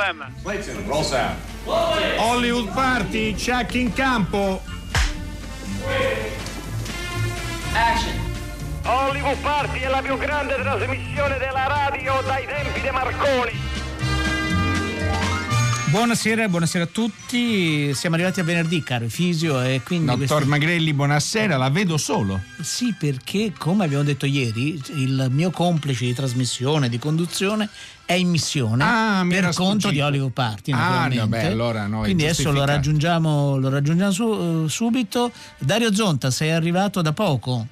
No problem. Clayton, roll sound. Hollywood Party, check in campo. Action. Hollywood Party è la più grande trasmissione della radio dai tempi di Marconi. Buonasera, buonasera a tutti. Siamo arrivati a venerdì, caro Fisio, e quindi Dottor questo- Magrelli, buonasera, la vedo solo. Sì, perché come abbiamo detto ieri, il mio complice di trasmissione, di conduzione è in missione Ah, mi per conto sfuggito. di Hollywood Party, Ah, vabbè, allora no, è Quindi adesso lo raggiungiamo, lo raggiungiamo su- eh, subito. Dario Zonta, sei arrivato da poco.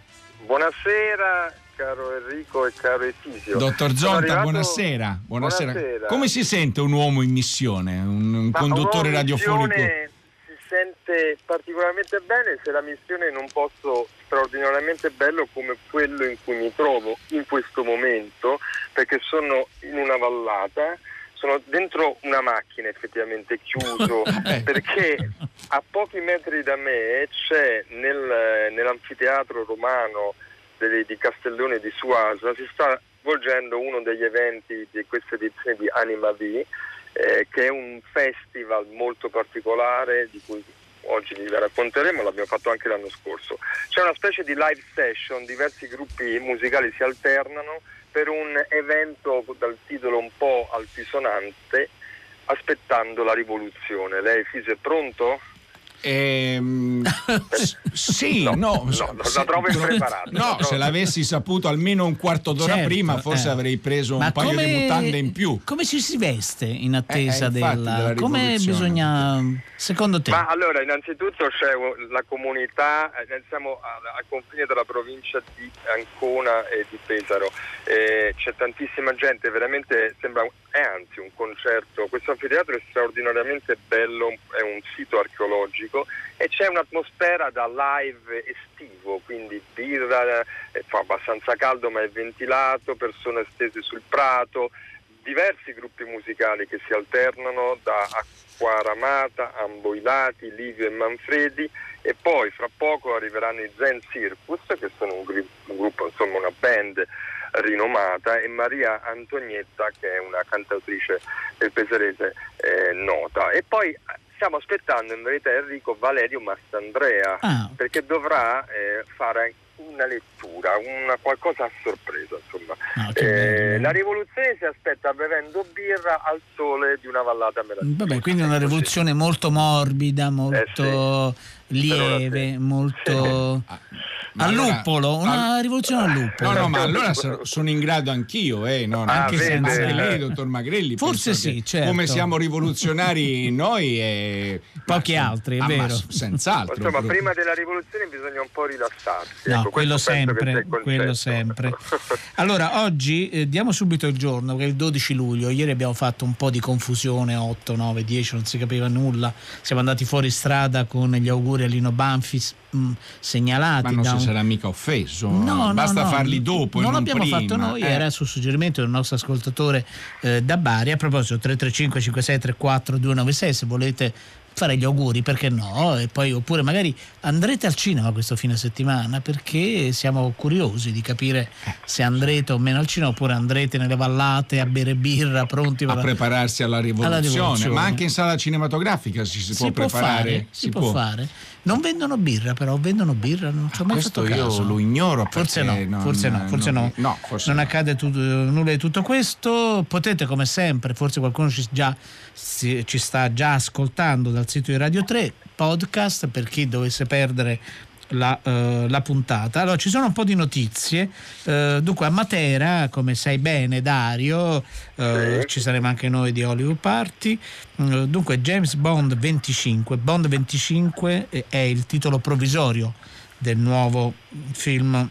Buonasera caro Enrico e caro Efisio. Dottor Zonta, arrivato- buonasera. buonasera. Buonasera. Come si sente un uomo in missione, un, un conduttore radiofonico? Si sente particolarmente bene se la missione in un posto straordinariamente bello come quello in cui mi trovo in questo momento, perché sono in una vallata, sono dentro una macchina effettivamente chiuso, Eh. perché a pochi metri da me c'è nel- nell'anfiteatro romano delle- di Castellone di Suasa, si sta svolgendo uno degli eventi di questa edizione di Anima V, eh, che è un festival molto particolare di cui oggi vi racconteremo, l'abbiamo fatto anche l'anno scorso. C'è una specie di live session, diversi gruppi musicali si alternano per un evento dal titolo un po' altisonante, aspettando la rivoluzione. Lei Fise è pronto? Ehm, sì, No, no, no, se- la trovo impreparata, No, trovo- se l'avessi saputo almeno un quarto d'ora Certo, prima, forse eh. avrei preso un Ma paio come- di mutande in più. Come ci si veste in attesa Eh, eh, infatti, della... della come bisogna, secondo te? Ma allora, innanzitutto c'è la comunità, eh, siamo al confine della provincia di Ancona e di Pesaro, Eh, c'è tantissima gente, veramente sembra, è anzi un concerto, questo anfiteatro è straordinariamente bello, è un sito archeologico e c'è un'atmosfera da live estivo, quindi birra, eh, fa abbastanza caldo ma è ventilato, persone stese sul prato, diversi gruppi musicali che si alternano da Acquaramata, Amboilati, Livio e Manfredi e poi fra poco arriveranno i Zen Circus che sono un, gri- un gruppo, insomma una band rinomata e Maria Antonietta che è una cantautrice del pesarese eh, nota e poi eh, stiamo aspettando in verità Enrico Valerio Mastandrea Ah. perché dovrà eh, fare una lettura, una qualcosa a sorpresa insomma. Ah, Eh, la rivoluzione si aspetta bevendo birra al sole di una vallata meravigliosa. Vabbè, quindi una sì. rivoluzione molto morbida, molto lieve, sì. molto Ah, ma al allora- luppolo, una al- rivoluzione al luppolo. No, no, ma allora so- sono in grado anch'io, eh, no, Ah, anche vede. senza anche lei, dottor Magrelli. Forse sì, certo. Come siamo rivoluzionari noi e Pochi ma- altri, è ah, ma vero. s- Senz'altro. Insomma, proprio. prima della rivoluzione bisogna un po' rilassarsi. No, ecco, quello sempre, quello sempre. Allora, oggi eh, diamo subito il giorno, che è il 12 luglio. Ieri abbiamo fatto un po' di confusione, 8, 9, 10, non si capiva nulla. Siamo andati fuori strada con gli auguri a Lino Banfis mh, segnalati. Ma non si un- sarà mica offeso. No, no, Basta no, farli dopo. Non non l'abbiamo prima, fatto noi, eh. era su suggerimento del nostro ascoltatore eh, da Bari. A proposito, 335 56 34 296 se volete fare gli auguri, perché no? E poi oppure magari andrete al cinema questo fine settimana perché siamo curiosi di capire se andrete o meno al cinema oppure andrete nelle vallate a bere birra pronti a per prepararsi alla rivoluzione. rivoluzione. ma anche in sala cinematografica si, si, si può preparare. fare, si, può, fare. Non vendono birra, però vendono birra, non ci ho mai Questo fatto io caso. lo ignoro Forse no, non- forse no, forse non- no. no, forse non no. accade tut- nulla di tutto questo. Potete, come sempre, forse qualcuno ci, già, si- ci sta già ascoltando dal sito di Radio 3, podcast per chi dovesse perdere la, eh, la puntata. Allora, ci sono un po' di notizie. Eh, dunque, a Matera, come sai bene, Dario, eh, ci saremo anche noi di Hollywood Party. Eh, dunque, James Bond 25. Bond 25 è- è il titolo provvisorio del nuovo film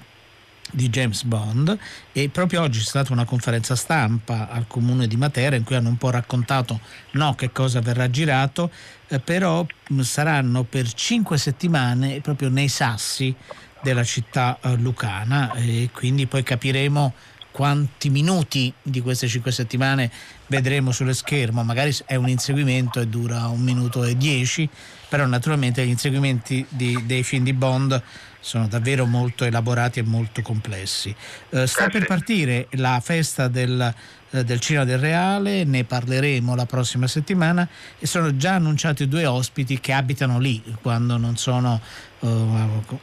di James Bond e proprio oggi c'è stata una conferenza stampa al comune di Matera in cui hanno un po' raccontato no, che cosa verrà girato, eh, però mh, saranno per cinque settimane proprio nei sassi della città eh, lucana e quindi poi capiremo quanti minuti di queste cinque settimane vedremo sullo schermo, magari è un inseguimento e dura un minuto e dieci, però naturalmente gli inseguimenti di- dei film di Bond sono davvero molto elaborati e molto complessi. Eh, sta per sì. partire la festa del eh, del Cinema del Reale, ne parleremo la prossima settimana e sono già annunciati due ospiti che abitano lì quando non sono uh,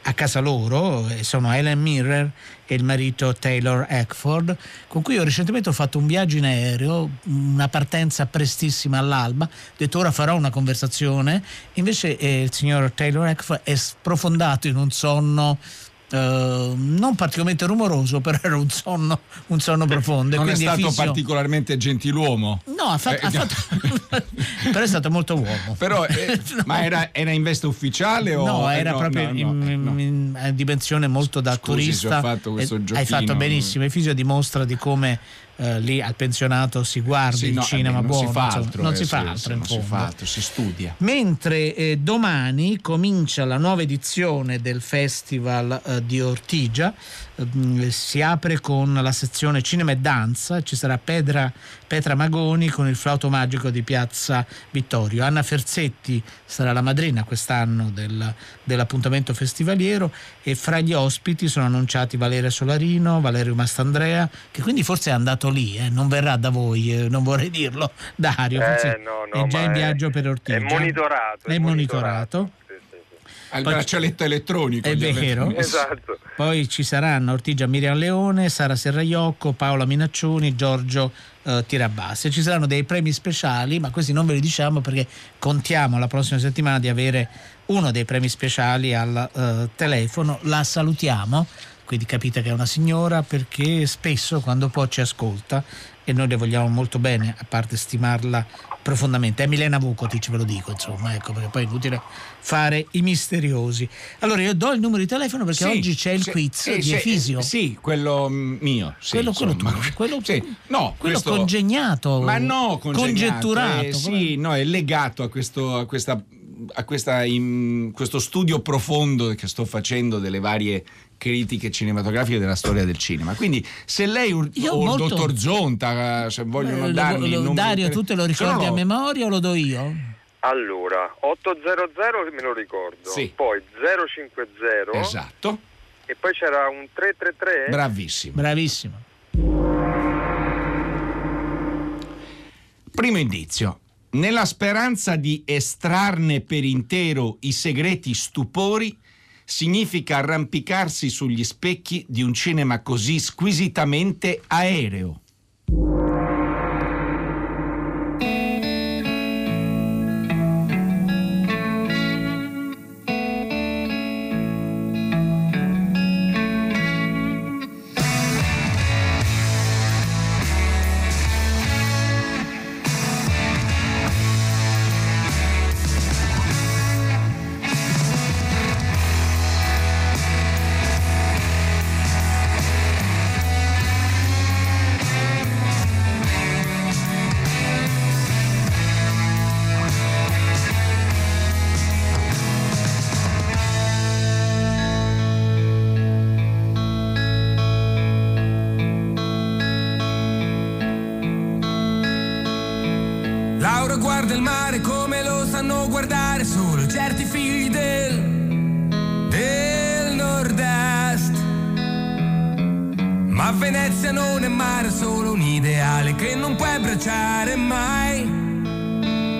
a casa loro, sono Ellen Mirror e il marito Taylor Eckford, con cui ho recentemente fatto un viaggio in aereo, una partenza prestissima all'alba, ho detto ora farò una conversazione, invece eh, il signor Taylor Eckford è sprofondato in un sonno Uh, non particolarmente rumoroso, però era un sonno, un sonno profondo. Non è stato Fisio... particolarmente gentiluomo. No, ha fatto, eh, ha fatto... però è stato molto uomo. Però, eh, no. Ma era, era, in veste ufficiale? O... No, era no, proprio no, in, in, in, dimensione molto da Scusi, turista. Fatto questo eh, Hai fatto benissimo. Il Fisio dimostra di come Uh, lì al pensionato si guarda sì, il no, cinema beh, buono, si fa altro, non eh, si fa sì, altro, non si fa altro, si studia. Mentre eh, domani comincia la nuova edizione del Festival eh, di Ortigia, mm, si apre con la sezione Cinema e Danza, ci sarà Petra, Petra Magoni con il flauto magico di Piazza Vittorio, Anna Ferzetti sarà la madrina quest'anno del, dell'appuntamento festivaliero e fra gli ospiti sono annunciati Valeria Solarino, Valerio Mastandrea, che quindi forse è andato lì, eh, non verrà da voi, eh, non vorrei dirlo, Dario, eh, no, no, è già in viaggio per Ortigia. È monitorato. È, è monitorato. monitorato. Al braccialetto elettronico. È vero. Esatto. Poi ci saranno Ortigia Miriam Leone, Sara Serraiocco, Paola Minaccioni, Giorgio eh, Tirabassi. Ci saranno dei premi speciali, ma questi non ve li diciamo perché contiamo la prossima settimana di avere uno dei premi speciali al eh, telefono. La salutiamo quindi capite che è una signora perché spesso quando può ci ascolta e noi le vogliamo molto bene, a parte stimarla profondamente. È Milena Vukotic, ve lo dico, insomma, ecco, perché poi è inutile fare i misteriosi. Allora io do il numero di telefono perché sì, oggi c'è il sì, quiz sì, di Efisio. Sì, quello mio. quello, quello tuo, quello, no, quello questo, congegnato, ma no, congegnato, congetturato. Eh, sì, no, è legato a, questo, a questa a questa, in, questo studio profondo che sto facendo delle varie critiche cinematografiche della storia del cinema. Quindi se lei o il molto... dottor Zonta se vogliono eh, darmi lo, lo, Dario, tu te lo ricordi a memoria o lo do io? Allora, 800 me lo ricordo, sì. poi 050 Esatto. E poi c'era un 333 Bravissimo. Bravissimo. Primo indizio. Nella speranza di estrarne per intero i segreti stupori, significa arrampicarsi sugli specchi di un cinema così squisitamente aereo. solo un ideale che non puoi abbracciare mai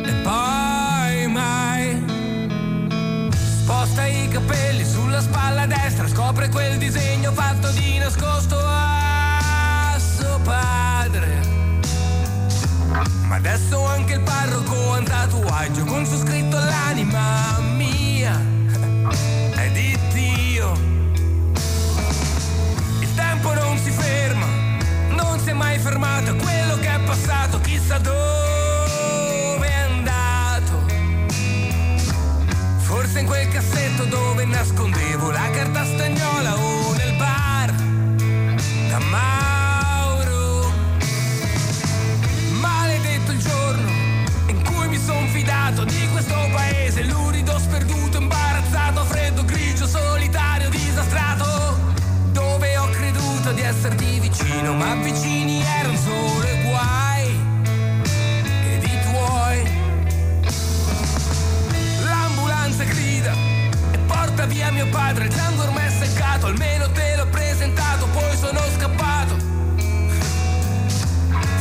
e poi mai. Sposta i capelli sulla spalla destra, scopre quel disegno fatto di nascosto a suo padre. Ma adesso anche il parroco ha un tatuaggio con su scritto l'anima fosse mai fermato quello che è passato, chissà dove è andato. Forse in quel cassetto dove nascondevo la carta stagnola o nel bar da Mauro. Maledetto il giorno in cui mi son fidato di questo paese, lurido sperduto esserti vicino, ma vicini erano solo i guai ed i tuoi. L'ambulanza grida e porta via mio padre, Django ormai è seccato, almeno te l'ho presentato, poi sono scappato.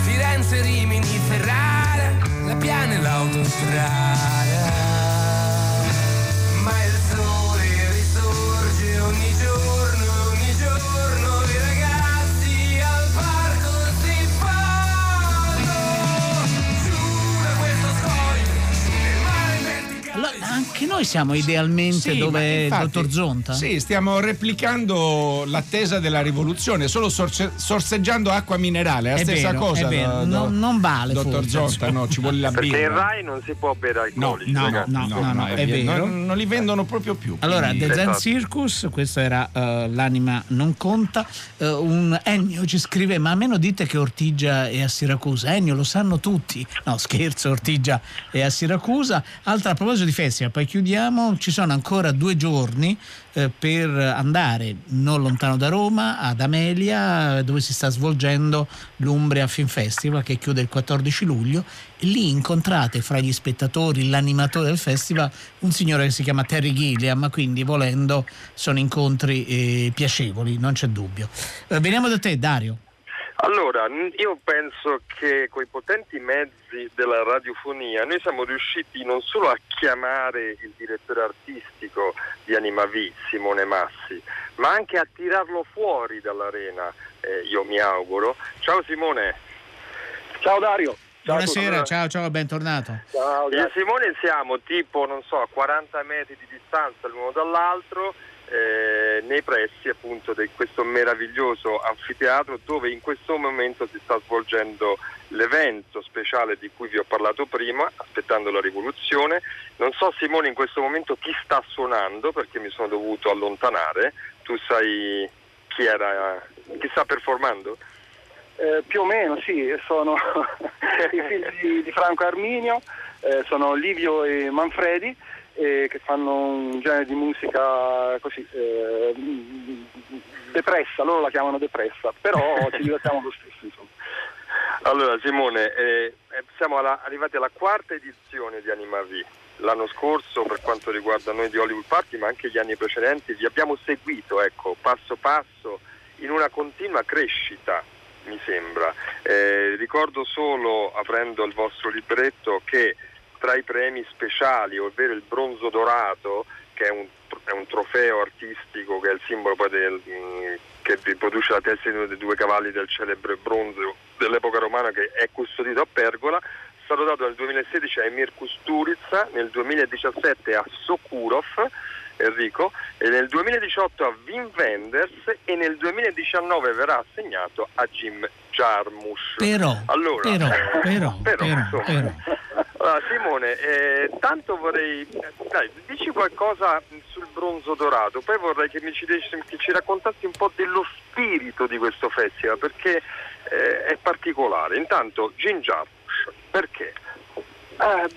Firenze, Rimini, Ferrara, la piana e l'autostrada. Noi siamo idealmente Sì, dove è il infatti- dottor Zonta? Sì, stiamo replicando l'attesa della rivoluzione, solo sorse- sorseggiando acqua minerale, è la È stessa vero, cosa. è vero. do- Non- non vale Dottor forse, Zonta, no, ci vuole la Perché in birra. Rai non si può bere No, alcolici. no, ragazzi. no, no, no, è vero. Non, non li vendono proprio più. Allora, quindi- The Zen Esatto. Circus, questo era eh, l'anima non conta. Eh, un Ennio ci scrive: Ma a me non dite che Ortigia è a Siracusa? Ennio, lo sanno tutti. No, scherzo, Ortigia è a Siracusa. Altra a proposito di festival, poi chiudiamo. Ci sono ancora due giorni eh, per andare non lontano da Roma, ad Amelia, dove si sta svolgendo l'Umbria Film Festival che chiude il 14 luglio. Lì incontrate fra gli spettatori, l'animatore del festival, un signore che si chiama Terry Gilliam, quindi volendo sono incontri eh, piacevoli, non c'è dubbio. Eh, veniamo da te, Dario. Allora, n- io penso che con i potenti mezzi della radiofonia noi siamo riusciti non solo a chiamare il direttore artistico di Anima V, Simone Massi, ma anche a tirarlo fuori dall'arena, eh, io mi auguro. Ciao Simone. Ciao Dario. Ciao. Buonasera, ciao, ciao, bentornato. Ciao, Io e. Simone siamo tipo, non so, a 40 metri di distanza l'uno dall'altro, eh, nei pressi appunto di questo meraviglioso anfiteatro dove in questo momento si sta svolgendo l'evento speciale di cui vi ho parlato prima, aspettando la rivoluzione. Non so Simone in questo momento chi sta suonando perché mi sono dovuto allontanare, tu sai chi era, chi sta performando? Eh, più o meno sì, sono i figli di, Franco Arminio, eh, sono Livio e Manfredi eh, che fanno un genere di musica così eh, depressa, loro la chiamano depressa, però ci divertiamo lo stesso insomma. Allora Simone, eh, eh, siamo alla- arrivati alla quarta edizione di Anima V. L'anno scorso per quanto riguarda noi di Hollywood Party, ma anche gli anni precedenti, vi abbiamo seguito, ecco, passo passo, in una continua crescita, mi sembra. Eh, ricordo solo, aprendo il vostro libretto, che tra i premi speciali, ovvero il bronzo dorato, che è un, è un trofeo artistico che è il simbolo poi del, mh, che riproduce la testa dei due cavalli del celebre bronzo dell'epoca romana che è custodito a Pergola, è stato dato nel 2016 a Emir Kusturica, nel 2017 a Sokurov, Enrico, e nel 2018 a Wim Wenders e nel 2019 verrà assegnato a Jim Jarmusch. Però, Allora, però, eh, però, però, insomma. però. Allora, Simone, eh, tanto vorrei. Dai, dici qualcosa sul bronzo dorato, poi vorrei che, ci, che ci raccontassi un po' dello spirito di questo festival, perché eh, è particolare. Intanto, Jim Jarmusch, perché? Eh,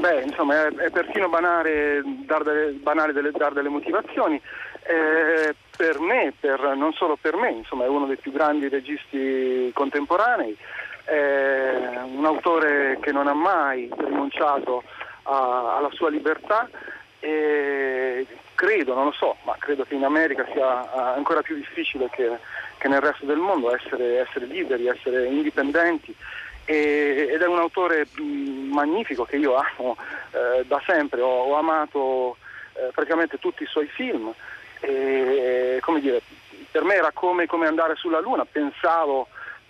beh, insomma, è, è persino banale dar delle, banale delle, dar delle motivazioni. Eh, per me, per- non solo per me, insomma, è uno dei più grandi registi contemporanei, è un autore che non ha mai rinunciato a- alla sua libertà e credo, non lo so, ma credo che in America sia eh, ancora più difficile che, che nel resto del mondo essere, essere liberi, essere indipendenti. E- ed è un autore magnifico che io amo eh, da sempre, ho, ho amato eh, praticamente tutti i suoi film. E come dire, per me era come, come andare sulla luna, pensavo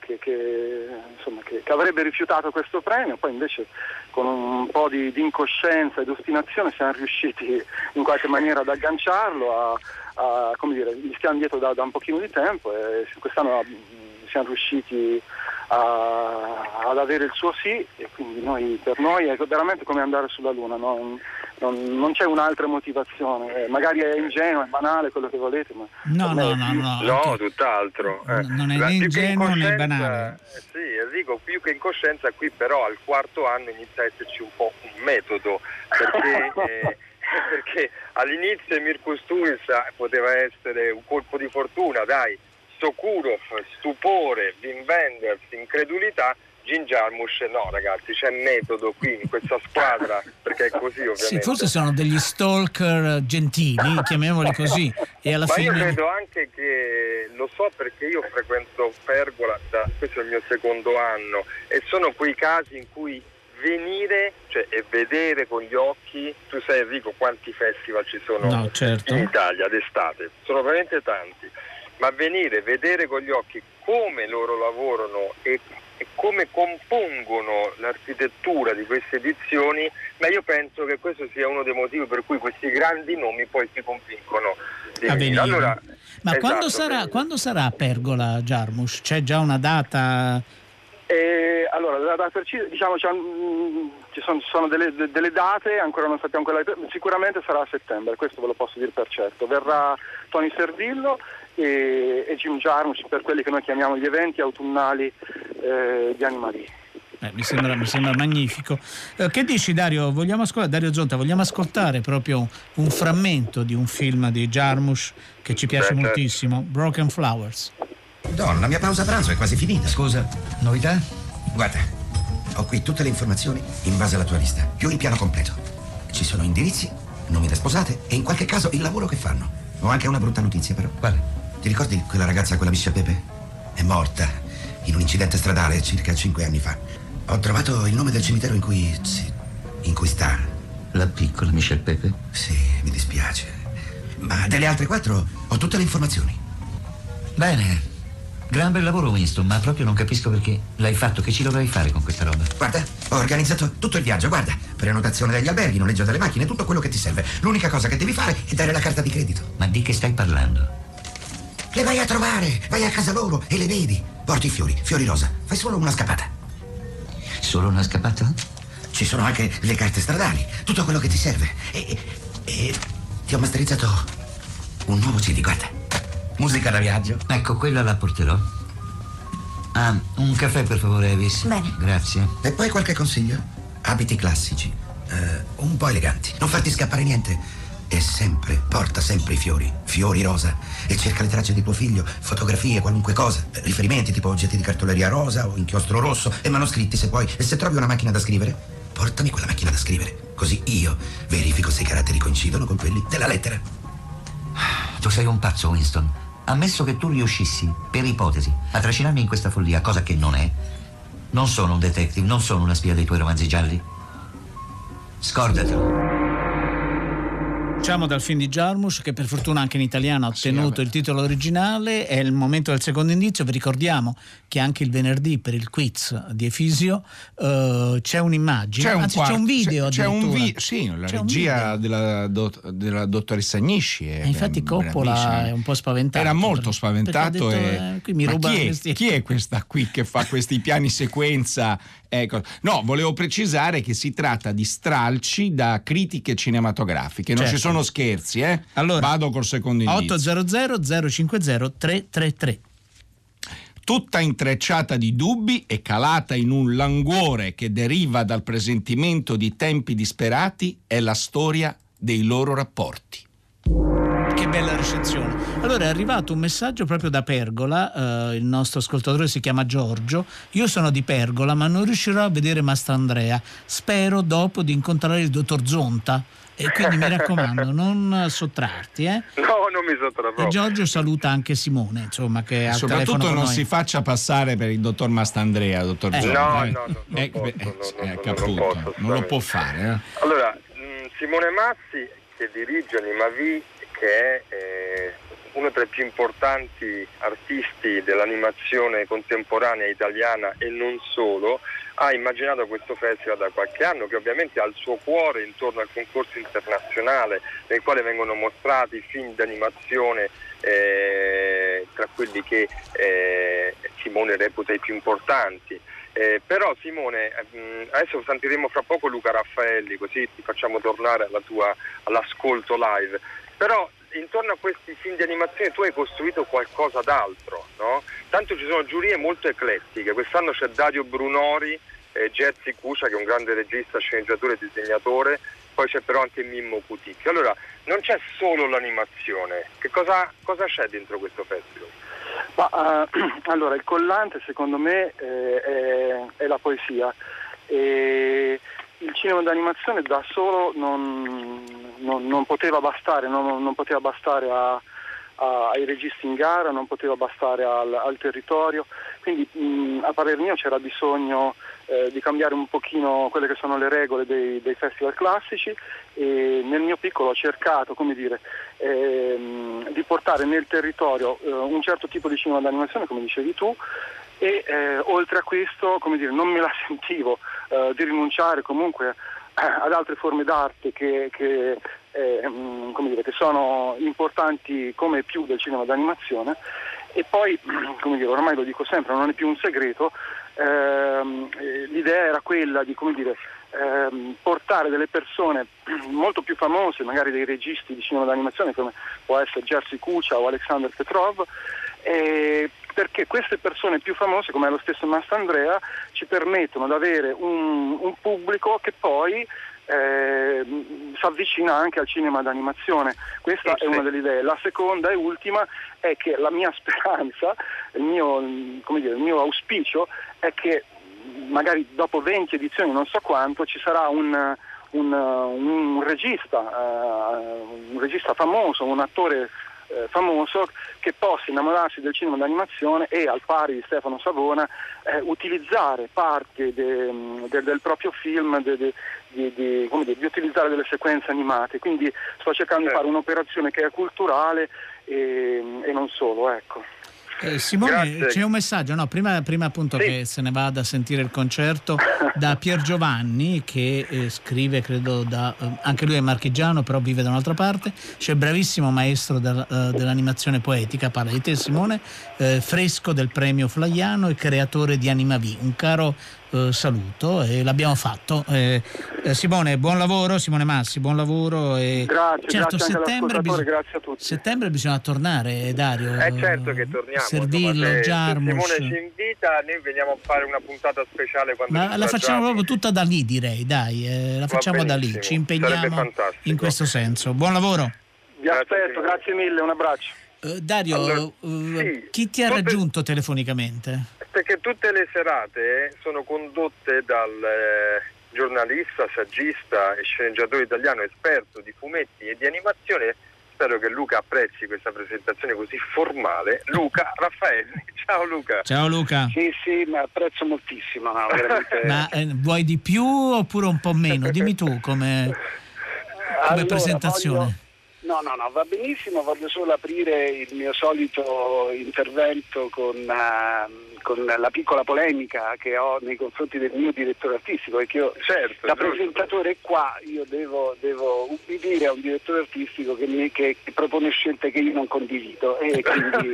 che, che, insomma, che- avrebbe rifiutato questo premio, poi invece con un po' di, di incoscienza ed ostinazione siamo riusciti in qualche maniera ad agganciarlo, a, a- come dire, gli stiamo dietro da, da un pochino di tempo e quest'anno mh, siamo riusciti a- ad avere il suo sì e quindi noi, per noi è veramente come andare sulla luna, non, non- non c'è un'altra mozione, Eh, magari è ingenuo, è banale, quello che volete, ma No, no, no, no. No, tutt'altro. eh. Non è né ingenuo né banale. eh, Sì, Enrico, più che incoscienza qui però al quarto anno inizia a esserci un po' un metodo, perché, eh, perché all'inizio Emir Kusturica poteva essere un colpo di fortuna, dai, Sokurov, stupore, Wim Wenders, incredulità, Jim Jarmusch no ragazzi, c'è metodo qui in questa squadra, perché è così ovviamente. Sì, forse sono degli stalker gentili, chiamiamoli così, e alla Ma io fine... credo anche che lo so perché io frequento Pergola da questo è il mio secondo anno e sono quei casi in cui venire cioè, e vedere con gli occhi, tu sai Enrico quanti festival ci sono No, certo. in Italia d'estate, sono veramente tanti, ma venire, vedere con gli occhi come loro lavorano e, e come compongono l'architettura di queste edizioni, ma io penso che questo sia uno dei motivi per cui questi grandi nomi poi si convincono di venire. Allora, Ma esatto, quando, sarà, quando sarà a Pergola Jarmusch? C'è già una data? E, allora, la data precisa, diciamo, ci sono, ci sono delle, de- delle date, ancora non sappiamo quella, sicuramente sarà a settembre, questo ve lo posso dire per certo. Verrà Tony Servillo e, e Jim Jarmusch per quelli che noi chiamiamo gli eventi autunnali eh, di Animali. Eh, mi, sembra, mi sembra magnifico. Eh, che dici Dario? Vogliamo ascoltare, Dario Zonta, vogliamo ascoltare proprio un frammento di un film di Jarmusch che ci piace Beh, certo. moltissimo, Broken Flowers. Don, la mia pausa pranzo è quasi finita. Scusa, novità? Guarda, ho qui tutte le informazioni in base alla tua lista, più il piano completo. Ci sono indirizzi, nomi da sposate e in qualche caso il lavoro che fanno. Ho anche una brutta notizia però. Quale? Ti ricordi quella ragazza, quella Miscia Pepe? È morta in un incidente stradale circa cinque anni fa. Ho trovato il nome del cimitero in cui... sì, in cui sta. La piccola Michelle Pepe? Sì, mi dispiace. Ma delle altre quattro ho tutte le informazioni. Bene. Gran bel lavoro, Winston, ma proprio non capisco perché l'hai fatto. Che ci dovrei fare con questa roba? Guarda, ho organizzato tutto il viaggio, guarda. Prenotazione degli alberghi, noleggio delle macchine, tutto quello che ti serve. L'unica cosa che devi fare è dare la carta di credito. Ma di che stai parlando? Le vai a trovare, vai a casa loro e le vedi. Porti i fiori, fiori rosa. Fai solo una scappata. Solo una scappata? Ci sono anche le carte stradali, tutto quello che ti serve. E, e ti ho masterizzato un nuovo CD, guarda. Musica da viaggio. Ecco, quella la porterò. Ah, un caffè per favore, Evis. Bene. Grazie. E poi qualche consiglio? Abiti classici, eh, un po' eleganti. Non farti scappare niente. E sempre, porta sempre i fiori, fiori rosa. E cerca le tracce di tuo figlio, fotografie, qualunque cosa. Riferimenti tipo oggetti di cartoleria rosa o inchiostro rosso e manoscritti se puoi. E se trovi una macchina da scrivere, portami quella macchina da scrivere. Così io verifico se i caratteri coincidono con quelli della lettera. Tu sei un pazzo, Winston. Ammesso che tu riuscissi, per ipotesi, a trascinarmi in questa follia, cosa che non è, non sono un detective, non sono una spia dei tuoi romanzi gialli. Scordatelo. Diciamo dal film di Jarmusch che per fortuna anche in italiano ha ottenuto il titolo originale, è il momento del secondo indizio, vi ricordiamo che anche il venerdì per il quiz di Efisio eh, c'è un'immagine, anzi c'è quarto- un video c'è, c'è un vi- sì, la C'è un regia della, dot- della dottoressa Agnisci è E infatti Coppola è un po' spaventato. era molto spaventato e detto, eh, qui mi Ma ruba chi, è, chi è questa qui che fa questi piani sequenza Ecco. no volevo precisare che si tratta di stralci da critiche cinematografiche non Certo. ci sono scherzi eh? Allora, vado col secondo indizio 800 050 333 tutta intrecciata di dubbi e calata in un languore che deriva dal presentimento di tempi disperati è la storia dei loro rapporti. Che bella recensione. Allora è arrivato un messaggio proprio da Pergola, eh, il nostro ascoltatore si chiama Giorgio, io sono di Pergola ma non riuscirò a vedere Mastandrea, spero dopo di incontrare il dottor Zonta e quindi mi raccomando non sottrarti. Eh? No, non mi sottrarrò. E Giorgio saluta anche Simone, insomma, che telefono Soprattutto non si faccia passare per il dottor Mastandrea, dottor Eh. Zonta, No, eh. no, no, non Eh, posso, posso, lo può fare. eh. Allora, mh, Simone Massi, che dirige Animavi, che è eh, uno tra i più importanti artisti dell'animazione contemporanea italiana e non solo, ha immaginato questo festival da qualche anno che ovviamente ha il suo cuore intorno al concorso internazionale nel quale vengono mostrati film d'animazione eh, tra quelli che eh, Simone reputa i più importanti. Eh, però Simone, ehm, adesso sentiremo fra poco Luca Raffaelli, così ti facciamo tornare alla tua, all'ascolto live. Però intorno a questi film di animazione tu hai costruito qualcosa d'altro, no? Tanto ci sono giurie molto eclettiche, quest'anno c'è Dario Brunori, eh, Jerzy Cucia che è un grande regista, sceneggiatore e disegnatore, poi c'è però anche Mimmo Cuticchio. Allora, non c'è solo l'animazione, che cosa, cosa c'è dentro questo festival? Ma, eh, allora, il collante secondo me eh, è, è la poesia e il cinema d'animazione da solo non, non- non poteva bastare, non, non poteva bastare a- a- ai registi in gara, non poteva bastare al, al territorio, quindi mh, a parer mio c'era bisogno eh, di cambiare un pochino quelle che sono le regole dei, dei festival classici e nel mio piccolo ho cercato, dire, ehm, di portare nel territorio eh, un certo tipo di cinema d'animazione, come dicevi tu, e eh, oltre a questo, dire, non me la sentivo eh, di rinunciare comunque eh, ad altre forme d'arte che, che, eh, mm, dire, che sono importanti come più del cinema d'animazione. E poi, come dire, ormai lo dico sempre, non è più un segreto, ehm, eh, l'idea era quella di dire, ehm, portare delle persone molto più famose, magari dei registi di cinema d'animazione come può essere Jerzy Kucha o Alexander Petrov, eh, perché queste persone più famose, come lo stesso Mastandrea, ci permettono di avere un, un pubblico che poi eh, si avvicina anche al cinema d'animazione. Questa Sì, è una delle idee. La seconda e ultima è che la mia speranza, il mio, come dire, il mio auspicio è che magari dopo 20 edizioni, non so quanto, ci sarà un, un, un regista, eh, un regista famoso, un attore eh, famoso che possa innamorarsi del cinema d'animazione e al pari di Stefano Savona eh, utilizzare parte de- de- del proprio film, de- di, dire, di utilizzare delle sequenze animate. Quindi sto cercando di Certo. fare un'operazione che è culturale e, e non solo. Ecco. Eh, Simone, Grazie. c'è un messaggio, no, prima, prima appunto Sì. che se ne vada a sentire il concerto da Pier Giovanni che eh, scrive, credo, da, eh, anche lui è marchigiano però vive da un'altra parte, c'è il bravissimo maestro del- eh, dell'animazione poetica, parla di te Simone, eh, fresco del premio Flaiano e creatore di Anima V, un caro eh, saluto e l'abbiamo fatto. Eh, eh, Simone, buon lavoro, Simone Massi, buon lavoro. E Grazie, certo, grazie settembre, bisog- grazie a tutti. settembre bisogna tornare, Dario. È certo che torniamo. Insomma, se-. Simone ci invita, noi veniamo a fare una puntata speciale quando Ma la facciamo proprio tutta da lì, direi, dai, eh, la facciamo da lì, ci impegniamo in questo senso. Buon lavoro. Vi Grazie, aspetto, grazie mille, un abbraccio. Eh, Dario, Allora, eh, sì, chi ti ha tutte- raggiunto telefonicamente? Perché tutte le serate sono condotte dal eh, giornalista, saggista e sceneggiatore italiano esperto di fumetti e di animazione. Spero che Luca apprezzi questa presentazione così formale. Luca Raffaelli. Ciao Luca. Ciao Luca. Sì, sì, ma apprezzo moltissimo, no, veramente. Ma eh, vuoi di più oppure un po' meno? Dimmi tu come, come Allora, presentazione. voglio- No, no, no, va benissimo, voglio solo aprire il mio solito intervento con, ehm, con la piccola polemica che ho nei confronti del mio direttore artistico, perché io Certo, da giusto. presentatore qua io devo, devo ubbidire a un direttore artistico che, mi- che- che propone scelte che io non condivido e quindi...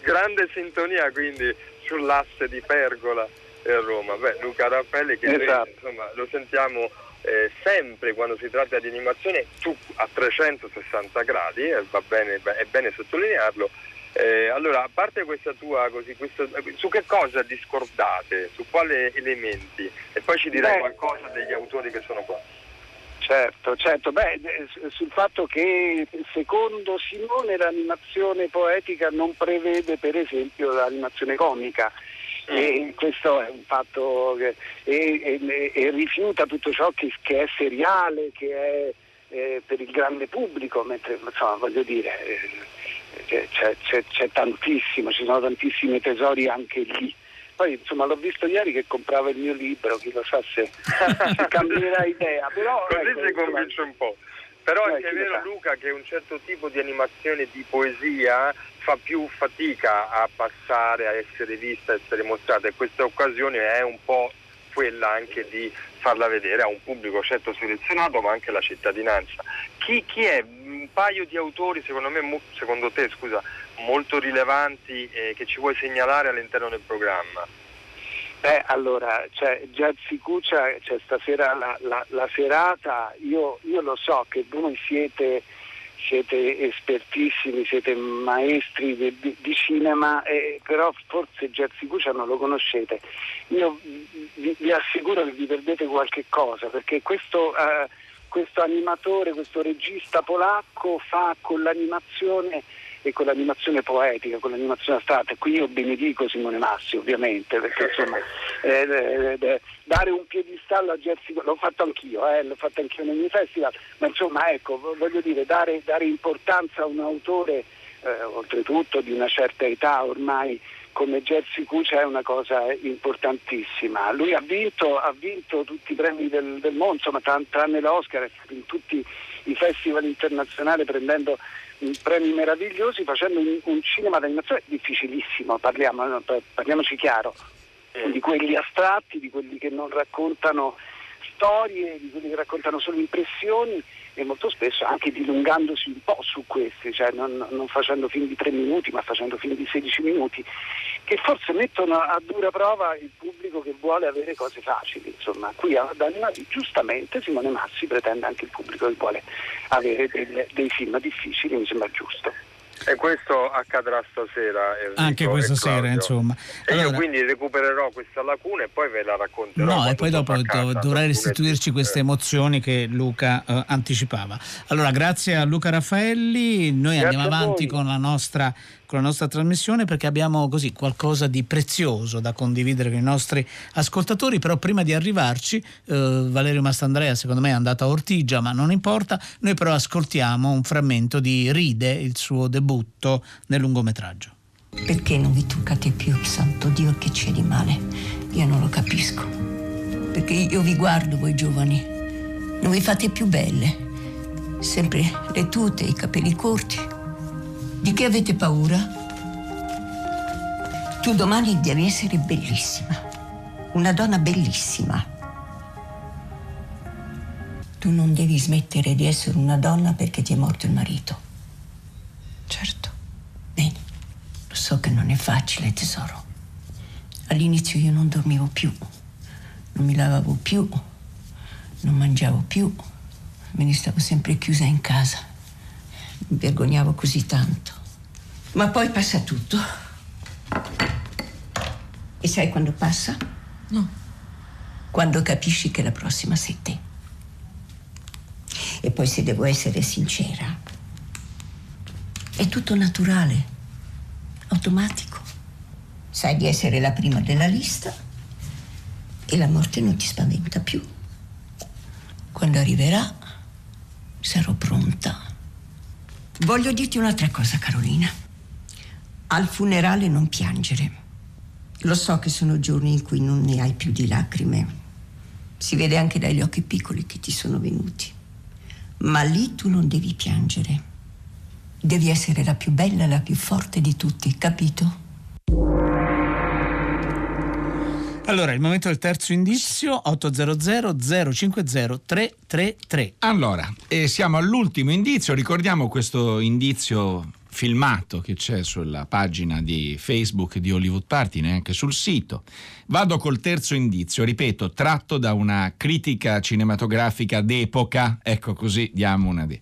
Grande sintonia quindi sull'asse di Pergola e Roma. Beh, Luca Raffaelli che Esatto. insomma, lo sentiamo eh, sempre quando si tratta di animazione tu a 360 gradi, e va bene, è bene sottolinearlo. Eh, allora, a parte questa tua così, questo, su che cosa discordate? Su quali elementi? E poi ci dirai Beh. qualcosa degli autori che sono qua. Certo, certo, beh, eh, sul fatto che secondo Simone l'animazione poetica non prevede per esempio l'animazione comica e questo è un fatto che e, e- e rifiuta tutto ciò che, che è seriale, che è eh, per il grande pubblico, mentre insomma voglio dire eh, c'è, c'è- c'è tantissimo, ci sono tantissimi tesori anche lì. Poi insomma l'ho visto ieri che comprava il mio libro, chi lo sa se, se cambierà idea, però Così ecco, si convince un po'. Però Eh, è vero. Luca che un certo tipo di animazione di poesia fa più fatica a passare, a essere vista, a essere mostrata e questa occasione è un po' quella anche di farla vedere a un pubblico certo selezionato ma anche alla cittadinanza. Chi, chi è? Un paio di autori secondo me, secondo te scusa, molto rilevanti eh, che ci vuoi segnalare all'interno del programma? Beh, allora, c'è Jazzy Cuccia, c'è stasera la, la- la serata, io, io lo so che voi siete, siete espertissimi, siete maestri di, di- di cinema, eh, però forse Jazzy Cuccia non lo conoscete. Io vi, vi assicuro che vi perdete qualche cosa, perché questo, eh, questo animatore, questo regista polacco fa con l'animazione e con l'animazione poetica, con l'animazione astratta. Qui io benedico Simone Massi ovviamente, perché insomma eh, eh, eh, dare un piedistallo a Jerzy, l'ho fatto anch'io, eh, l'ho fatto anch'io nei miei festival, ma insomma ecco, vo- voglio dire, dare, dare importanza a un autore, eh, oltretutto di una certa età ormai, come Jerzy Cuccia è una cosa importantissima. Lui ha vinto, ha vinto tutti i premi del, del mondo, insomma, tran- tranne l'Oscar, in tutti i festival internazionali prendendo premi meravigliosi, facendo un, un cinema d'animazione difficilissimo, parliamo, parliamoci chiaro, di quelli astratti, di quelli che non raccontano storie, di quelli che raccontano solo impressioni e molto spesso anche dilungandosi un po' su questi, cioè non, non facendo film di tre minuti ma facendo film di 16 minuti, che forse mettono a dura prova il pubblico che vuole avere cose facili. Insomma, qui ad Animati giustamente Simone Massi pretende anche il pubblico che vuole avere delle- dei film difficili, mi sembra giusto. E questo accadrà stasera. Enrico Anche questa sera, insomma. E io Allora- quindi recupererò questa lacuna e poi ve la racconterò. No, e poi dopo casa, dovrai lunedì. restituirci queste emozioni che Luca eh, anticipava. Allora, grazie a Luca Raffaelli, noi Grazie andiamo avanti con la, nostra, con la nostra trasmissione perché abbiamo così qualcosa di prezioso da condividere con i nostri ascoltatori, però prima di arrivarci eh, Valerio Mastandrea secondo me è andato a Ortigia, ma non importa, noi però ascoltiamo un frammento di Ride, il suo debutto nel lungometraggio. Perché non vi toccate più, santo Dio, che c'è di male? Io non lo capisco. Perché io vi guardo, voi giovani, non vi fate più belle. Sempre le tute, i capelli corti. Di che avete paura? Tu domani devi essere bellissima. Una donna bellissima. Tu non devi smettere di essere una donna perché ti è morto il marito. Certo. Bene. Lo so che non è facile, tesoro. All'inizio io non dormivo più, non mi lavavo più, non mangiavo più, me ne stavo sempre chiusa in casa. Mi vergognavo così tanto. Ma poi passa tutto. E sai quando passa? No. Quando capisci che la prossima sei te. E poi se devo essere sincera, è tutto naturale automatico. Sai di essere la prima della lista e la morte non ti spaventa più. Quando arriverà sarò pronta. Voglio dirti un'altra cosa, Carolina. Al funerale non piangere. Lo so che sono giorni in cui non ne hai più di lacrime. Si vede anche dagli occhi piccoli che ti sono venuti. Ma lì tu non devi piangere. Devi essere la più bella la più forte di tutti, capito? Allora, il momento del terzo indizio, 800 050 333. Allora, eh, siamo all'ultimo indizio, ricordiamo questo indizio filmato che c'è sulla pagina di Facebook di Hollywood Party, neanche sul sito. Vado col terzo indizio, ripeto, tratto da una critica cinematografica d'epoca, ecco così diamo una di...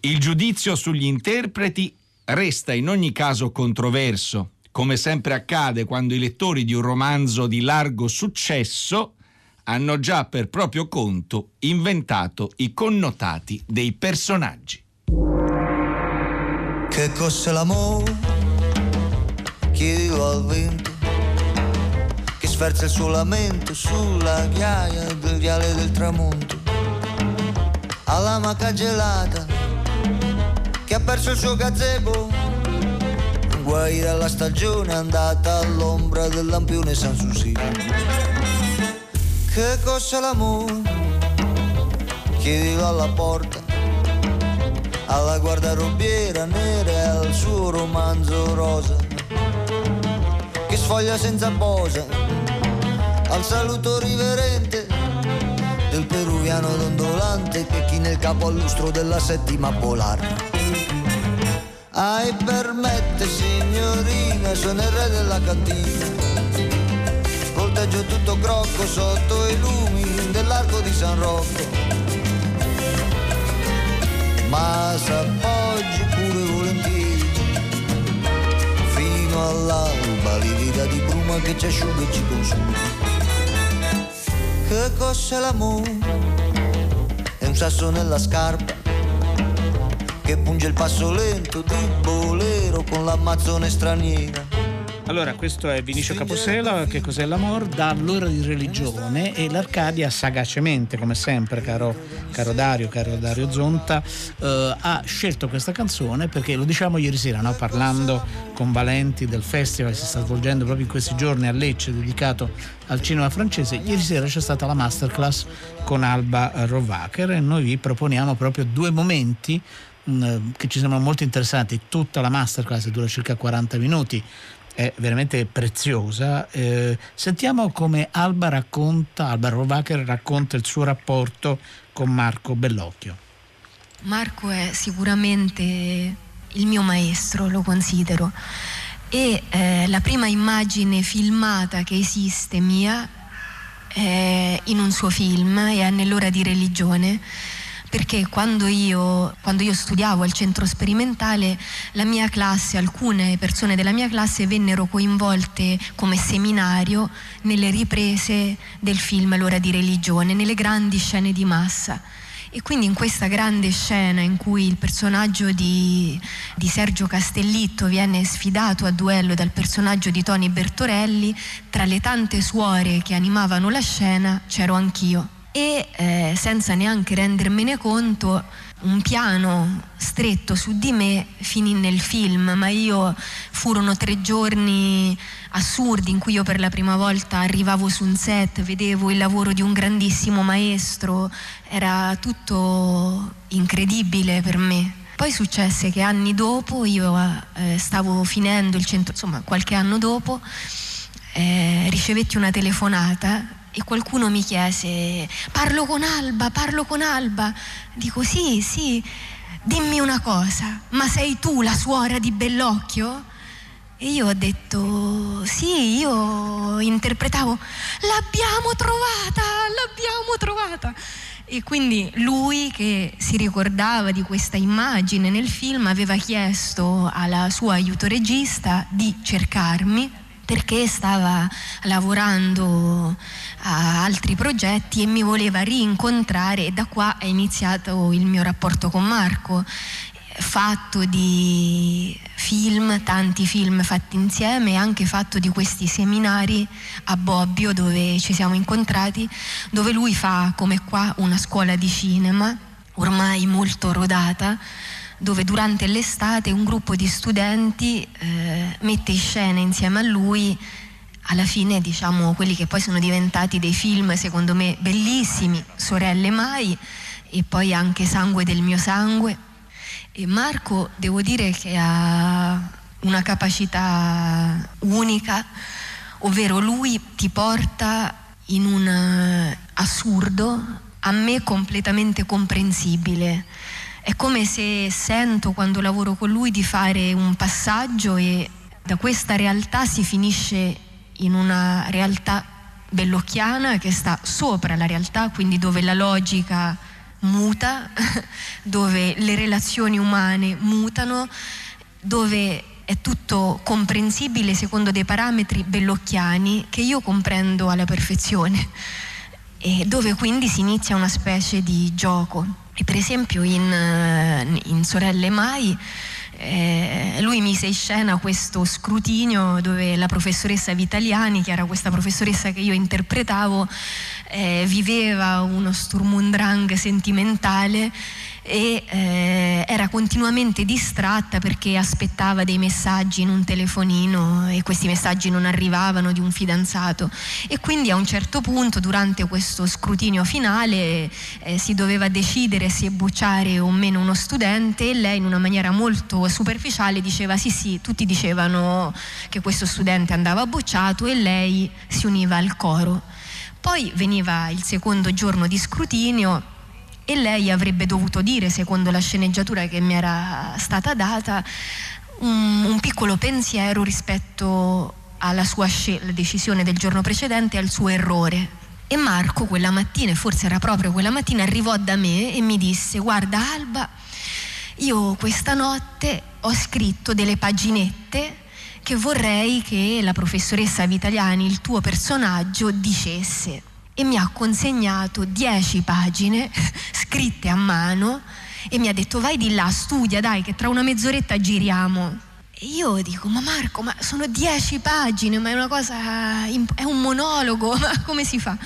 Il giudizio sugli interpreti resta in ogni caso controverso, come sempre accade quando i lettori di un romanzo di largo successo hanno già per proprio conto inventato i connotati dei personaggi. Che cos'è l'amore? Chiedilo al vento che sferza il suo lamento sulla ghiaia del viale del tramonto. Alla maca gelata che ha perso il suo gazebo. Guai dalla stagione andata all'ombra del lampione Sanssouci. Che cos'è l'amore? Chiedilo alla porta alla guardarobiera nera e al suo romanzo rosa che sfoglia senza posa al saluto riverente del peruviano dondolante che china il capo al lustro della settima polare e permette signorina sono il re della cantina volteggio tutto crocco sotto i lumi dell'arco di San Rocco. Ma s'appoggi pure volentieri fino all'alba livida di bruma che ci asciuga e ci consuma. Che cos'è l'amore? è un sasso nella scarpa che punge il passo lento di bolero con l'ammazzone straniera Allora, questo è Vinicio Caposela, che cos'è l'amor? Dall'ora di religione e l'Arcadia sagacemente, come sempre, caro, caro Dario, caro Dario Zonta, eh, ha scelto questa canzone perché lo diciamo ieri sera, no? parlando con Valenti del festival che si sta svolgendo proprio in questi giorni a Lecce, dedicato al cinema francese. Ieri sera c'è stata la masterclass con Alba Rovacher e noi vi proponiamo proprio due momenti mh, che ci sembrano molto interessanti. Tutta la masterclass dura circa 40 minuti è veramente preziosa. Eh, sentiamo come Alba racconta, Alba Rovacher racconta il suo rapporto con Marco Bellocchio. Marco è sicuramente il mio maestro, lo considero. E eh, la prima immagine filmata che esiste mia è in un suo film e è nell'ora di religione perché quando io, quando io, studiavo al centro sperimentale la mia classe, alcune persone della mia classe vennero coinvolte come seminario nelle riprese del film L'ora di religione, nelle grandi scene di massa. E quindi in questa grande scena in cui il personaggio di, di, Sergio Castellitto viene sfidato a duello dal personaggio di Tony Bertorelli, tra le tante suore che animavano la scena c'ero anch'io e eh, senza neanche rendermene conto un piano stretto su di me finì nel film, ma io furono tre giorni assurdi in cui io per la prima volta arrivavo su un set, vedevo il lavoro di un grandissimo maestro, era tutto incredibile per me. Poi successe che anni dopo, io eh, stavo finendo il centro, insomma qualche anno dopo, eh, ricevetti una telefonata e qualcuno mi chiese parlo con Alba, parlo con Alba. Dico sì, sì, dimmi una cosa, ma sei tu la suora di Bellocchio? E io ho detto sì, io interpretavo l'abbiamo trovata, l'abbiamo trovata. E quindi lui che si ricordava di questa immagine nel film aveva chiesto alla sua aiuto regista di cercarmi perché stava lavorando a altri progetti e mi voleva rincontrare e da qua è iniziato il mio rapporto con Marco fatto di film, tanti film fatti insieme e anche fatto di questi seminari a Bobbio dove ci siamo incontrati, dove lui fa come qua una scuola di cinema ormai molto rodata dove durante l'estate un gruppo di studenti eh, mette in scena insieme a lui alla fine diciamo quelli che poi sono diventati dei film secondo me bellissimi, Sorelle Mai e poi anche Sangue del mio sangue. E Marco devo dire che ha una capacità unica, ovvero lui ti porta in un assurdo a me completamente comprensibile è come se sento quando lavoro con lui di fare un passaggio e da questa realtà si finisce in una realtà bellocchiana che sta sopra la realtà, quindi dove la logica muta, dove le relazioni umane mutano, dove è tutto comprensibile secondo dei parametri bellocchiani che io comprendo alla perfezione e dove quindi si inizia una specie di gioco. E per esempio in, eh, in Sorelle Mai eh, lui mise in scena questo scrutinio dove la professoressa Vitaliani, che era questa professoressa che io interpretavo, eh, viveva uno Sturmundrang sentimentale e eh, era continuamente distratta perché aspettava dei messaggi in un telefonino e questi messaggi non arrivavano di un fidanzato e quindi a un certo punto durante questo scrutinio finale eh, si doveva decidere se bocciare o meno uno studente e lei in una maniera molto superficiale diceva sì sì, tutti dicevano che questo studente andava bocciato e lei si univa al coro. Poi veniva il secondo giorno di scrutinio e lei avrebbe dovuto dire, secondo la sceneggiatura che mi era stata data, un, un piccolo pensiero rispetto alla sua scel- decisione del giorno precedente e al suo errore. E Marco quella mattina, e forse era proprio quella mattina, arrivò da me e mi disse, guarda Alba, io questa notte ho scritto delle paginette che vorrei che la professoressa Vitaliani, il tuo personaggio, dicesse e mi ha consegnato dieci pagine scritte a mano e mi ha detto vai di là, studia dai che tra una mezz'oretta giriamo. E io dico, ma Marco, ma sono dieci pagine, ma è una cosa, è un monologo, ma come si fa?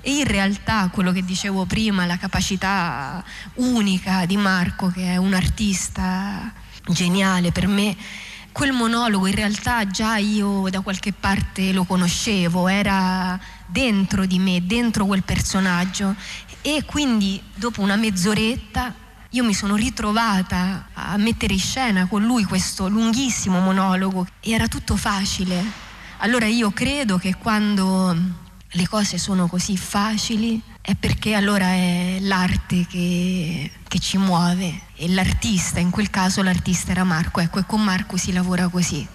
E in realtà quello che dicevo prima, la capacità unica di Marco, che è un artista geniale per me, quel monologo in realtà già io da qualche parte lo conoscevo, era dentro di me, dentro quel personaggio e quindi dopo una mezz'oretta io mi sono ritrovata a mettere in scena con lui questo lunghissimo monologo e era tutto facile. Allora io credo che quando le cose sono così facili è perché allora è l'arte che, che ci muove e l'artista, in quel caso l'artista era Marco, ecco e con Marco si lavora così.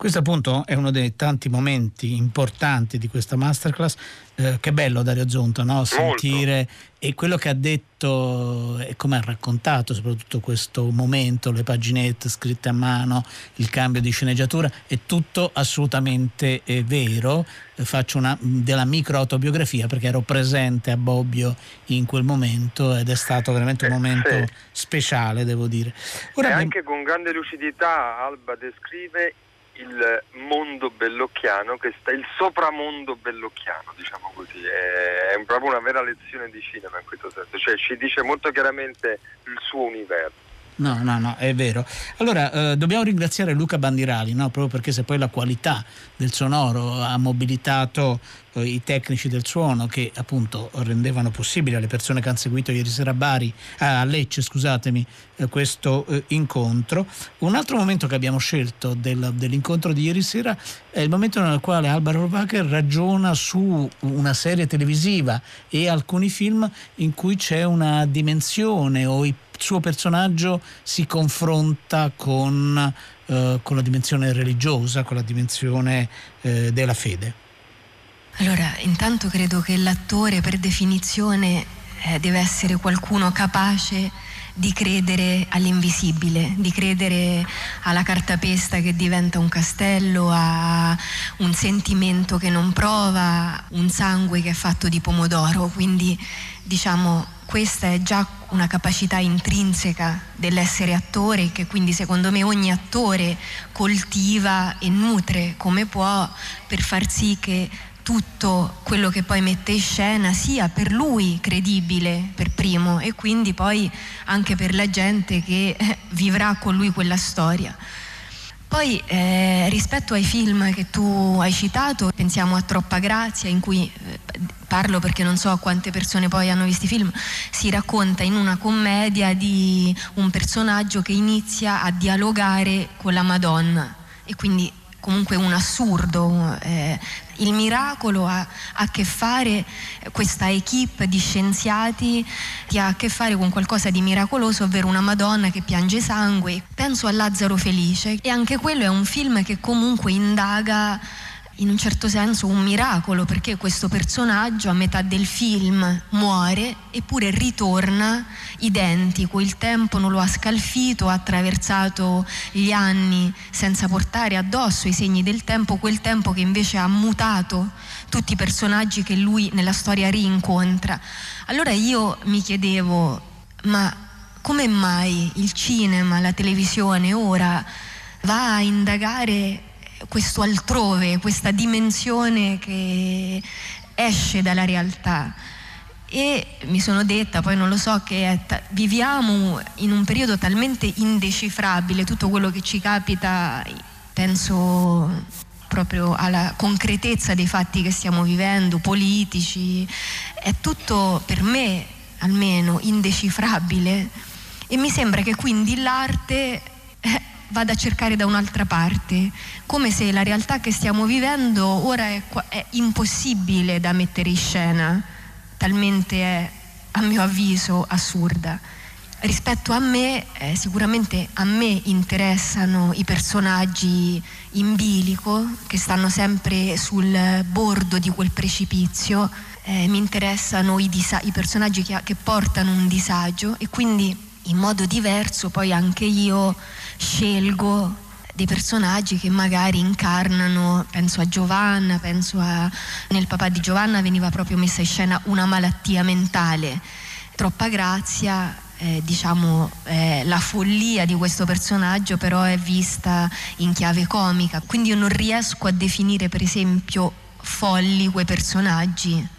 Questo appunto è uno dei tanti momenti importanti di questa masterclass. Eh, che bello Dario Zonta, no? sentire e quello che ha detto e come ha raccontato soprattutto questo momento, le paginette scritte a mano, il cambio di sceneggiatura, è tutto assolutamente eh, vero. Eh, faccio una della micro autobiografia perché ero presente a Bobbio in quel momento ed è stato veramente un momento sì. speciale, devo dire. e Ora abbiamo- anche con grande lucidità Alba descrive il mondo bellocchiano che sta il sopramondo bellocchiano diciamo così. È, proprio una vera lezione di cinema in questo senso. Cioè ci dice molto chiaramente il suo universo No, no, no, è vero. Allora, eh, dobbiamo ringraziare Luca Bandirali, no? proprio perché se poi la qualità del sonoro ha mobilitato eh, i tecnici del suono che appunto rendevano possibile alle persone che hanno seguito ieri sera a Bari, a Lecce, scusatemi, eh, questo eh, incontro. Un altro momento che abbiamo scelto del- dell'incontro di ieri sera è il momento nel quale Alvaro Rovacher ragiona su una serie televisiva e alcuni film in cui c'è una dimensione o il suo personaggio si confronta con, eh, con la dimensione religiosa, con la dimensione eh, della fede. Allora, intanto credo che l'attore per definizione eh, deve essere qualcuno capace di credere all'invisibile, di credere alla cartapesta che diventa un castello, a un sentimento che non prova, un sangue che è fatto di pomodoro. Quindi diciamo questa è già una capacità intrinseca dell'essere attore che quindi secondo me ogni attore coltiva e nutre come può per far sì che tutto quello che poi mette in scena sia per lui credibile per primo e quindi poi anche per la gente che eh, vivrà con lui quella storia. Poi eh, rispetto ai film che tu hai citato, pensiamo a Troppa Grazia, in cui eh, parlo perché non so quante persone poi hanno visto i film, si racconta in una commedia di un personaggio che inizia a dialogare con la Madonna. E quindi comunque un assurdo. eh, il miracolo ha a che fare, questa equipe di scienziati che ha a che fare con qualcosa di miracoloso, ovvero una Madonna che piange sangue. Penso a Lazzaro Felice e anche quello è un film che comunque indaga in un certo senso un miracolo perché questo personaggio a metà del film muore eppure ritorna identico, il tempo non lo ha scalfito, ha attraversato gli anni senza portare addosso i segni del tempo, quel tempo che invece ha mutato tutti i personaggi che lui nella storia rincontra. Allora io mi chiedevo, ma come mai il cinema, la televisione ora va a indagare questo altrove, questa dimensione che esce dalla realtà. E mi sono detta, poi non lo so, che ta- viviamo in un periodo talmente indecifrabile, tutto quello che ci capita, penso proprio alla concretezza dei fatti che stiamo vivendo, politici, è tutto per me almeno indecifrabile e mi sembra che quindi l'arte eh, vada a cercare da un'altra parte, come se la realtà che stiamo vivendo ora è, è impossibile da mettere in scena, talmente è, a mio avviso, assurda. Rispetto a me, eh, sicuramente a me interessano i personaggi in bilico che stanno sempre sul bordo di quel precipizio, eh, mi interessano i, disa- i personaggi che, che portano un disagio e quindi in modo diverso poi anche io scelgo dei personaggi che magari incarnano, penso a Giovanna, penso a... nel papà di Giovanna veniva proprio messa in scena una malattia mentale, troppa grazia, eh, diciamo eh, la follia di questo personaggio però è vista in chiave comica, quindi io non riesco a definire per esempio folli quei personaggi.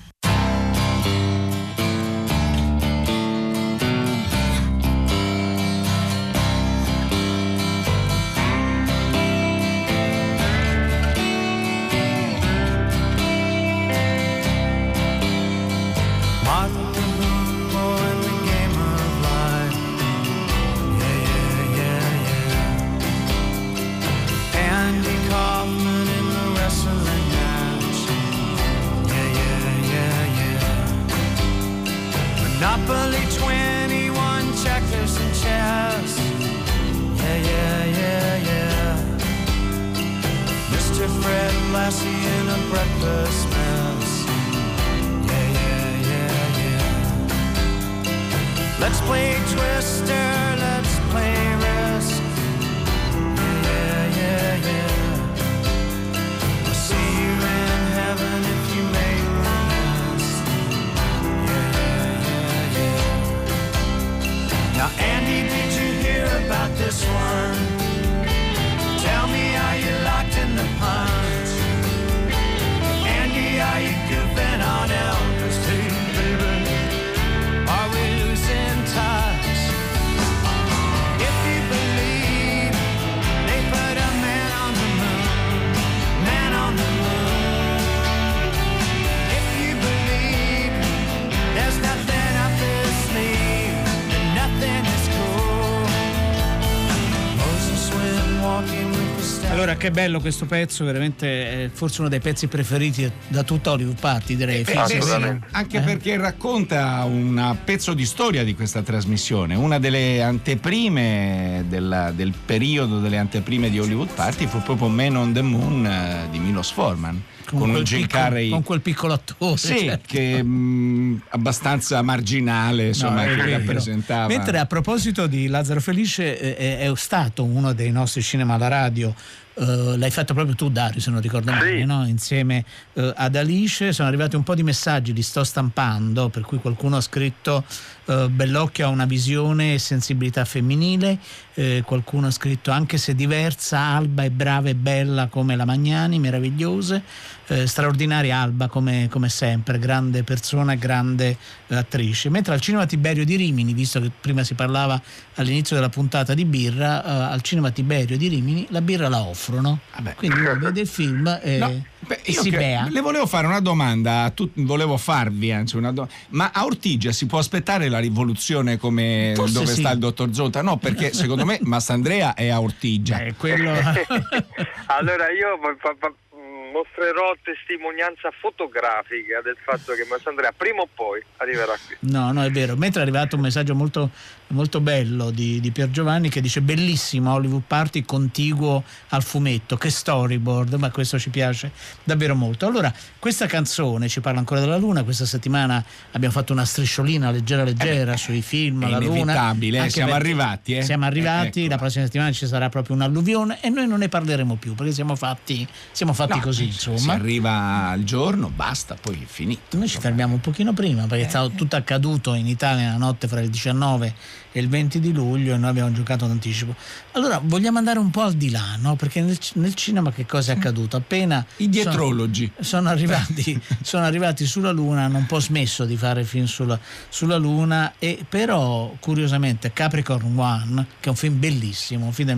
Che bello questo pezzo, veramente è forse uno dei pezzi preferiti da tutta Hollywood Party, direi. Eh, sì, it. sì, anche Eh? perché racconta un pezzo di storia di questa trasmissione. Una delle anteprime della- del periodo delle anteprime di Hollywood Party fu proprio Man on the Moon eh, di Milos Forman. Con, quel un Jim piccolo- Carrey con quel piccolo attore. sì, certo. che mh, abbastanza marginale, insomma, No, che vero. rappresentava. Mentre a proposito di Lazzaro Felice, eh, è, stato uno dei nostri cinema alla radio. eh, l'hai fatto proprio tu, Dario, se non ricordo male, no? insieme eh, ad Alice. Sono arrivati un po' di messaggi, li sto stampando, per cui qualcuno ha scritto eh, Bellocchio ha una visione e sensibilità femminile, eh, qualcuno ha scritto anche se diversa, Alba è brava e bella come la Magnani, meravigliose, eh, straordinaria Alba come, come sempre, grande persona, grande eh, attrice. Mentre al cinema Tiberio di Rimini, visto che prima si parlava all'inizio della puntata di birra, eh, al cinema Tiberio di Rimini la birra la offrono. Quindi uno vede il film e, No, beh, e io si che- bea. le volevo fare una domanda, a tut- volevo farvi anzi una domanda. Ma a Ortigia si può aspettare la rivoluzione come Forse dove sì. sta il dottor Zonta? No, perché secondo me Mastandrea è a Ortigia. allora io fa- fa- fa- mostrerò testimonianza fotografica del fatto che Massandrea prima o poi arriverà qui. No, no, è vero. Mentre è arrivato un messaggio molto, molto bello di, di Pier Giovanni che dice bellissimo Hollywood Party contiguo al fumetto, che storyboard, ma questo ci piace davvero molto. Allora, questa canzone ci parla ancora della Luna, questa settimana abbiamo fatto una strisciolina leggera leggera sui film, Eh è la Luna. inevitabile, eh, siamo arrivati, eh. Siamo arrivati, Eh, la prossima settimana ci sarà proprio un'alluvione e noi non ne parleremo più perché siamo fatti, siamo fatti No, così, Si insomma. arriva al giorno, basta, poi è finito. Noi ci fermiamo un pochino prima perché è stato tutto accaduto in Italia la notte fra il 19 e il 20 di luglio e noi abbiamo giocato d'anticipo. Allora vogliamo andare un po' al di là, no? Perché nel, nel cinema che cosa è accaduto? Appena I dietrologi. Sono, sono arrivati, sono arrivati sulla Luna, hanno un po' smesso di fare film sulla, sulla Luna e però curiosamente Capricorn One, che è un film bellissimo, un film del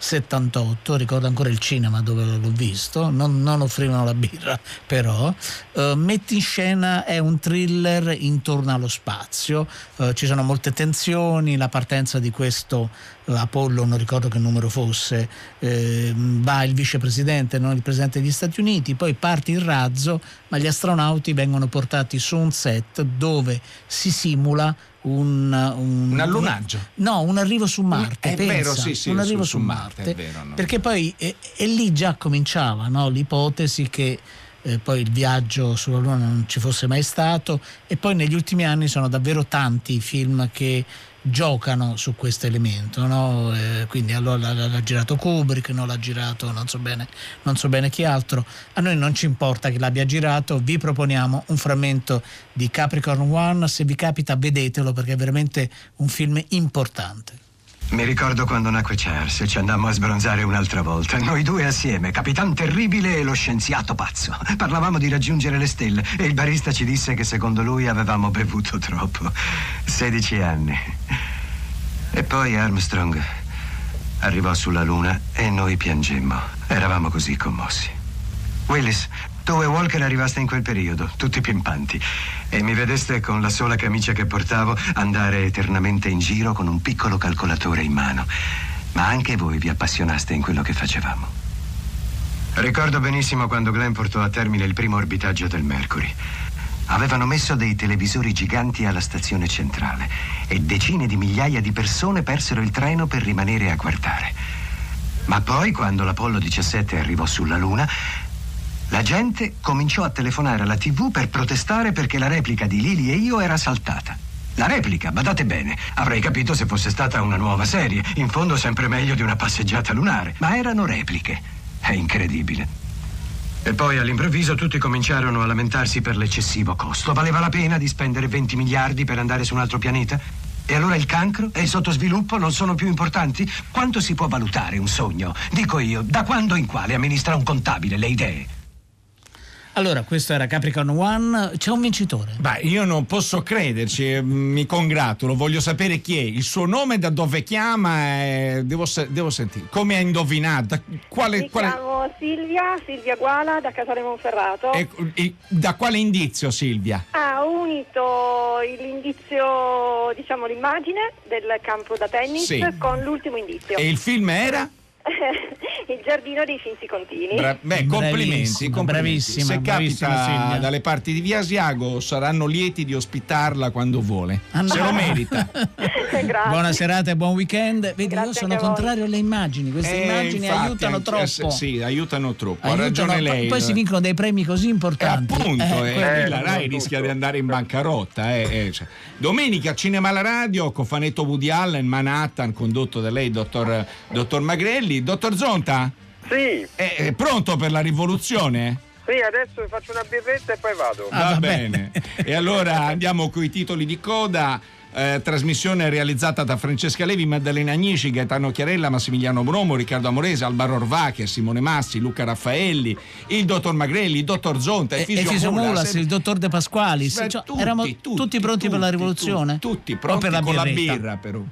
1978, ricordo ancora il cinema dove l'ho visto, non, non offrivano la birra però, eh, mette in scena, è un thriller intorno allo spazio, eh, ci sono molte tensioni, la partenza di questo eh, Apollo, non ricordo che numero fosse, eh, va il vicepresidente, non il presidente degli Stati Uniti, poi parte il razzo, ma gli astronauti vengono portati su un set dove si simula un, un, Un allunaggio. no, un arrivo su Marte. È pensa, vero, sì, sì, un arrivo su su, Marte, Marte. vero, no. Perché poi e, e lì già cominciava no, l'ipotesi che eh, poi il viaggio sulla Luna non ci fosse mai stato e poi negli ultimi anni sono davvero tanti i film che giocano su questo elemento, no? Eh, quindi allora l'ha, girato Kubrick, non l'ha girato non so, bene, non so bene chi altro, a noi non ci importa che l'abbia girato, vi proponiamo un frammento di Capricorn One, se vi capita vedetelo perché è veramente un film importante. Mi ricordo quando nacque Charles e ci andammo a sbronzare un'altra volta. Noi due assieme, Capitan Terribile e lo scienziato pazzo. Parlavamo di raggiungere le stelle e il barista ci disse che secondo lui avevamo bevuto troppo. 16 anni. E poi Armstrong arrivò sulla Luna e noi piangemmo. Eravamo così commossi. Willis, tu e Walker arrivaste in quel periodo, tutti pimpanti, e mi vedeste con la sola camicia che portavo andare eternamente in giro con un piccolo calcolatore in mano. Ma anche voi vi appassionaste in quello che facevamo. Ricordo benissimo quando Glenn portò a termine il primo orbitaggio del Mercury. Avevano messo dei televisori giganti alla stazione centrale e decine di migliaia di persone persero il treno per rimanere a guardare. Ma poi, quando l'Apollo 17 arrivò sulla Luna, la gente cominciò a telefonare alla TV per protestare perché la replica di Lily e io era saltata. La replica, badate bene, avrei capito se fosse stata una nuova serie, in fondo sempre meglio di una passeggiata lunare, ma erano repliche. È incredibile. E poi all'improvviso tutti cominciarono a lamentarsi per l'eccessivo costo. Valeva la pena di spendere 20 miliardi per andare su un altro pianeta? E allora il cancro e il sottosviluppo non sono più importanti? Quanto si può valutare un sogno? Dico io, da quando in quale amministra un contabile le idee? Allora, questo era Capricorn One, c'è un vincitore. Beh, io non posso crederci, eh, mi congratulo, voglio sapere chi è, il suo nome, da dove chiama, eh, devo, devo sentire, come ha indovinato, quale, Mi quale- chiamo Silvia, Silvia Guala da Casale Monferrato. ecco, il- da quale indizio Silvia? Ha unito l'indizio, diciamo l'immagine del campo da tennis Sì. con l'ultimo indizio. E il film era? il giardino dei Finzi Contini. Bra- beh, complimenti, Bravissima, complimenti. bravissima, Se bravissima capita Silvia. dalle parti di Via Asiago saranno lieti di ospitarla quando vuole. Ah, no. Se lo merita. Buona serata e buon weekend. Vedi, io sono contrario alle immagini, queste Eh, immagini infatti, aiutano anche- troppo. eh, Sì, aiutano troppo. Aiutano, ha ragione poi- lei. Poi si vincono dei premi così importanti. Appunto, Eh, eh, quello- la Rai rischia di andare in bancarotta. eh, eh, cioè. Domenica Cinema alla radio, cofanetto Woody Allen, Manhattan, condotto da lei, dottor, dottor Magrelli. Dottor Zonta? Sì. È, è pronto per la rivoluzione? Sì, adesso faccio una birretta e poi vado. va bene. E allora andiamo con i titoli di coda. eh, trasmissione realizzata da Francesca Levi, Maddalena Agnici, Gaetano Chiarella, Massimiliano Bromo, Riccardo Amorese, Alvaro Orvacher, Simone Massi, Luca Raffaelli, il dottor Magrelli, il dottor Zonta, il E, e Fisio Fisio Mulas, il dottor De Pasqualis, cioè, tutti, eravamo tutti, tutti, pronti per la rivoluzione? tutti O pronti per la con la birra però.